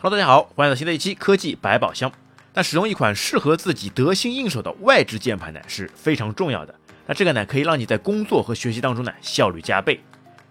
Hello，大家好，欢迎来到新的一期科技百宝箱。那使用一款适合自己得心应手的外置键盘呢是非常重要的。那这个呢可以让你在工作和学习当中呢效率加倍。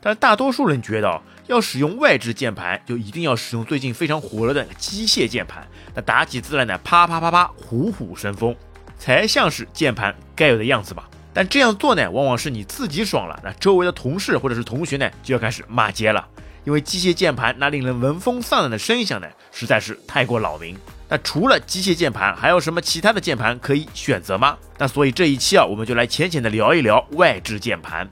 但是大多数人觉得要使用外置键盘，就一定要使用最近非常火热的机械键盘。那打起字来呢啪啪啪啪虎虎生风，才像是键盘该有的样子吧？但这样做呢，往往是你自己爽了，那周围的同事或者是同学呢就要开始骂街了。因为机械键盘那令人闻风丧胆的声响呢，实在是太过扰民。那除了机械键盘，还有什么其他的键盘可以选择吗？那所以这一期啊，我们就来浅浅的聊一聊外置键盘。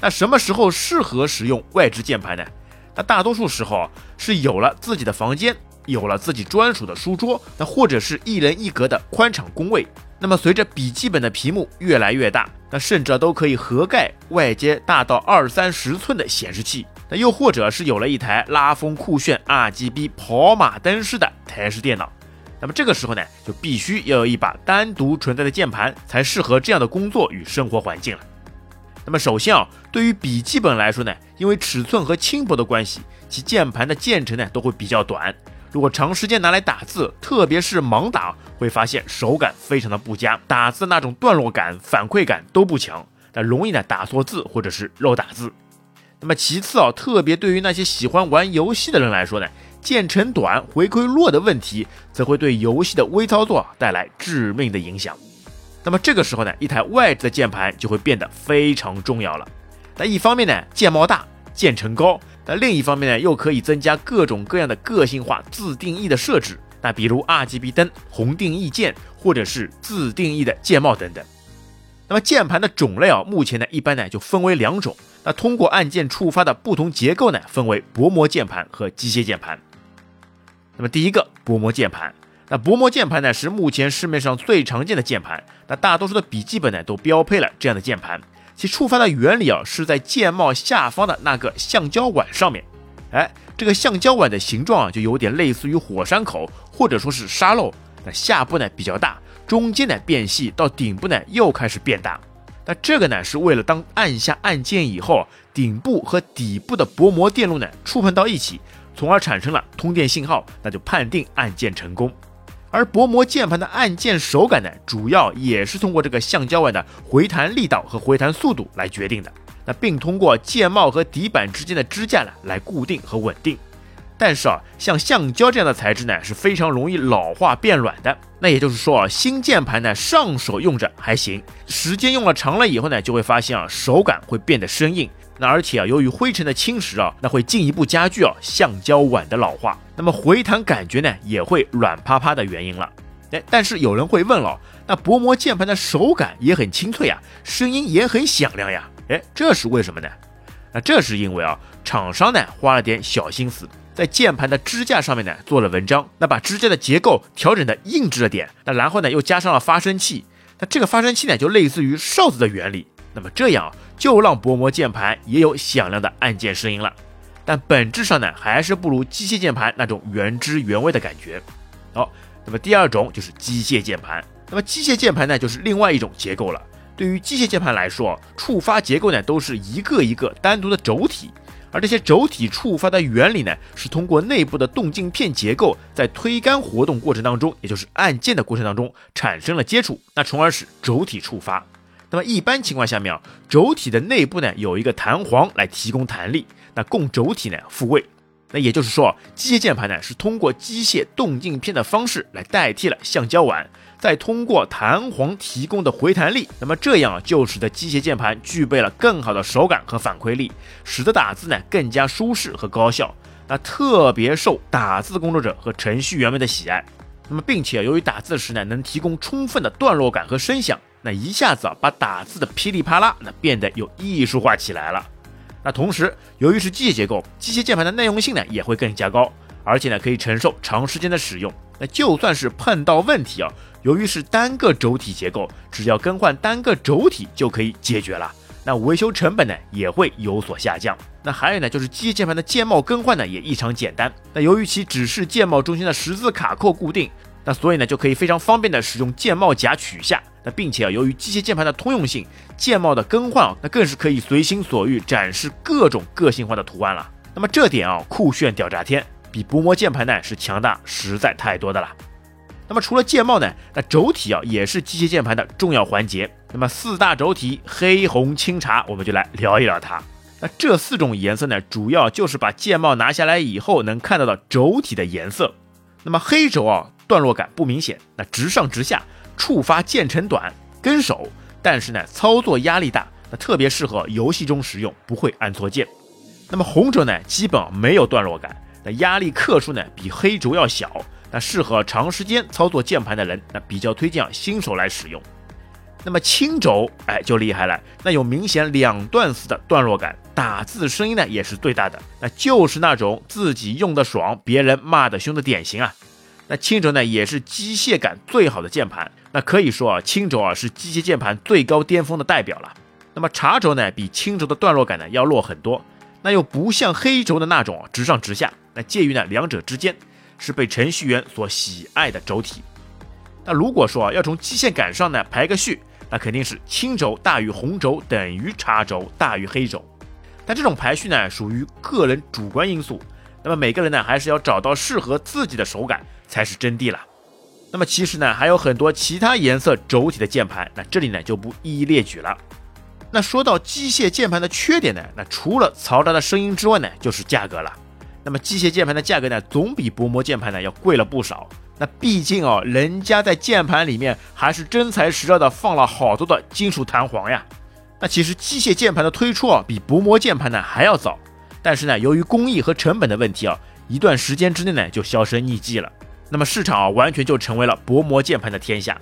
那什么时候适合使用外置键盘呢？那大多数时候是有了自己的房间，有了自己专属的书桌，那或者是一人一格的宽敞工位。那么随着笔记本的屏幕越来越大，那甚至都可以合盖外接大到二三十寸的显示器。那又或者是有了一台拉风酷炫 RGB 跑马灯式的台式电脑，那么这个时候呢，就必须要有一把单独存在的键盘，才适合这样的工作与生活环境了。那么首先啊，对于笔记本来说呢，因为尺寸和轻薄的关系，其键盘的键程呢都会比较短。如果长时间拿来打字，特别是盲打，会发现手感非常的不佳，打字那种段落感、反馈感都不强，那容易呢打错字或者是漏打字。那么其次啊，特别对于那些喜欢玩游戏的人来说呢，键程短、回馈弱的问题，则会对游戏的微操作带来致命的影响。那么这个时候呢，一台外置的键盘就会变得非常重要了。那一方面呢，键帽大，键程高；那另一方面呢，又可以增加各种各样的个性化自定义的设置。那比如 RGB 灯、红定义键，或者是自定义的键帽等等。那么键盘的种类啊，目前呢一般呢就分为两种。那通过按键触发的不同结构呢，分为薄膜键盘和机械键盘。那么第一个薄膜键盘，那薄膜键盘呢是目前市面上最常见的键盘。那大多数的笔记本呢都标配了这样的键盘。其触发的原理啊是在键帽下方的那个橡胶碗上面。哎，这个橡胶碗的形状啊就有点类似于火山口或者说是沙漏。那下部呢比较大，中间呢变细，到顶部呢又开始变大。那这个呢，是为了当按下按键以后，顶部和底部的薄膜电路呢触碰到一起，从而产生了通电信号，那就判定按键成功。而薄膜键盘的按键手感呢，主要也是通过这个橡胶外的回弹力道和回弹速度来决定的。那并通过键帽和底板之间的支架呢来固定和稳定。但是啊，像橡胶这样的材质呢，是非常容易老化变软的。那也就是说啊，新键盘呢上手用着还行，时间用了长了以后呢，就会发现啊，手感会变得生硬。那而且啊，由于灰尘的侵蚀啊，那会进一步加剧啊橡胶碗的老化。那么回弹感觉呢，也会软趴趴的原因了。哎，但是有人会问了，那薄膜键盘的手感也很清脆啊，声音也很响亮呀。哎，这是为什么呢？那这是因为啊，厂商呢花了点小心思。在键盘的支架上面呢做了文章，那把支架的结构调整的硬质了点，那然后呢又加上了发声器，那这个发声器呢就类似于哨子的原理，那么这样就让薄膜键盘也有响亮的按键声音了，但本质上呢还是不如机械键盘那种原汁原味的感觉。好，那么第二种就是机械键盘，那么机械键盘呢就是另外一种结构了。对于机械键盘来说，触发结构呢都是一个一个单独的轴体。而这些轴体触发的原理呢，是通过内部的动静片结构在推杆活动过程当中，也就是按键的过程当中产生了接触，那从而使轴体触发。那么一般情况下面啊，轴体的内部呢有一个弹簧来提供弹力，那供轴体呢复位。那也就是说，机械键盘呢是通过机械动静片的方式来代替了橡胶碗。再通过弹簧提供的回弹力，那么这样就使得机械键盘具备了更好的手感和反馈力，使得打字呢更加舒适和高效。那特别受打字工作者和程序员们的喜爱。那么，并且由于打字时呢能提供充分的段落感和声响，那一下子啊把打字的噼里啪啦那变得有艺术化起来了。那同时，由于是机械结构，机械键盘的耐用性呢也会更加高，而且呢可以承受长时间的使用。那就算是碰到问题啊。由于是单个轴体结构，只要更换单个轴体就可以解决了。那维修成本呢也会有所下降。那还有呢，就是机械键盘的键帽更换呢也异常简单。那由于其只是键帽中心的十字卡扣固定，那所以呢就可以非常方便的使用键帽夹取下。那并且啊，由于机械键盘的通用性，键帽的更换啊，那更是可以随心所欲展示各种个性化的图案了。那么这点啊酷炫屌炸天！比薄膜键盘呢是强大实在太多的了。那么除了键帽呢，那轴体啊也是机械键盘的重要环节。那么四大轴体黑红青茶，我们就来聊一聊它。那这四种颜色呢，主要就是把键帽拿下来以后能看到的轴体的颜色。那么黑轴啊，段落感不明显，那直上直下，触发键程短，跟手，但是呢操作压力大，那特别适合游戏中使用，不会按错键。那么红轴呢，基本没有段落感，那压力克数呢比黑轴要小。那适合长时间操作键盘的人，那比较推荐新手来使用。那么青轴，哎，就厉害了，那有明显两段式的段落感，打字声音呢也是最大的，那就是那种自己用的爽，别人骂的凶的典型啊。那青轴呢也是机械感最好的键盘，那可以说啊，青轴啊是机械键盘最高巅峰的代表了。那么茶轴呢比青轴的段落感呢要弱很多，那又不像黑轴的那种直上直下，那介于呢两者之间。是被程序员所喜爱的轴体。那如果说啊要从机械感上呢排个序，那肯定是青轴大于红轴等于茶轴大于黑轴。但这种排序呢属于个人主观因素，那么每个人呢还是要找到适合自己的手感才是真谛了。那么其实呢还有很多其他颜色轴体的键盘，那这里呢就不一一列举了。那说到机械键盘的缺点呢，那除了嘈杂的声音之外呢，就是价格了。那么机械键盘的价格呢，总比薄膜键盘呢要贵了不少。那毕竟哦，人家在键盘里面还是真材实料的放了好多的金属弹簧呀。那其实机械键盘的推出啊，比薄膜键盘呢还要早。但是呢，由于工艺和成本的问题啊，一段时间之内呢就销声匿迹了。那么市场啊，完全就成为了薄膜键盘的天下。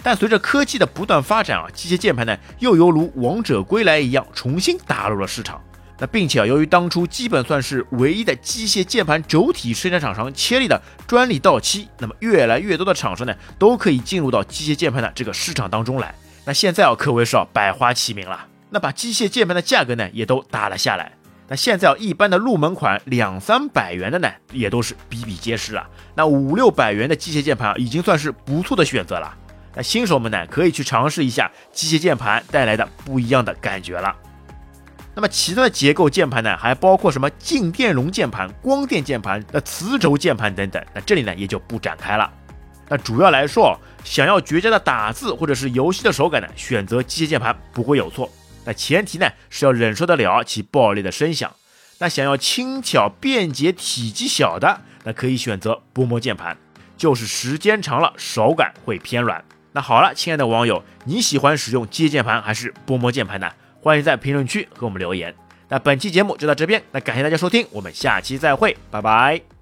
但随着科技的不断发展啊，机械键盘呢又犹如王者归来一样，重新打入了市场。那并且啊，由于当初基本算是唯一的机械键盘轴体生产厂商切立的专利到期，那么越来越多的厂商呢，都可以进入到机械键盘的这个市场当中来。那现在啊，可谓是啊百花齐鸣了。那把机械键盘的价格呢，也都打了下来。那现在啊，一般的入门款两三百元的呢，也都是比比皆是了。那五六百元的机械键盘啊，已经算是不错的选择了。那新手们呢，可以去尝试一下机械键盘带来的不一样的感觉了。那么其他的结构键盘呢，还包括什么静电容键盘、光电键盘、那磁轴键盘等等。那这里呢也就不展开了。那主要来说，想要绝佳的打字或者是游戏的手感呢，选择机械键盘不会有错。那前提呢是要忍受得了其爆裂的声响。那想要轻巧便捷、体积小的，那可以选择薄膜键盘，就是时间长了手感会偏软。那好了，亲爱的网友，你喜欢使用机械键盘还是薄膜键盘呢？欢迎在评论区和我们留言。那本期节目就到这边，那感谢大家收听，我们下期再会，拜拜。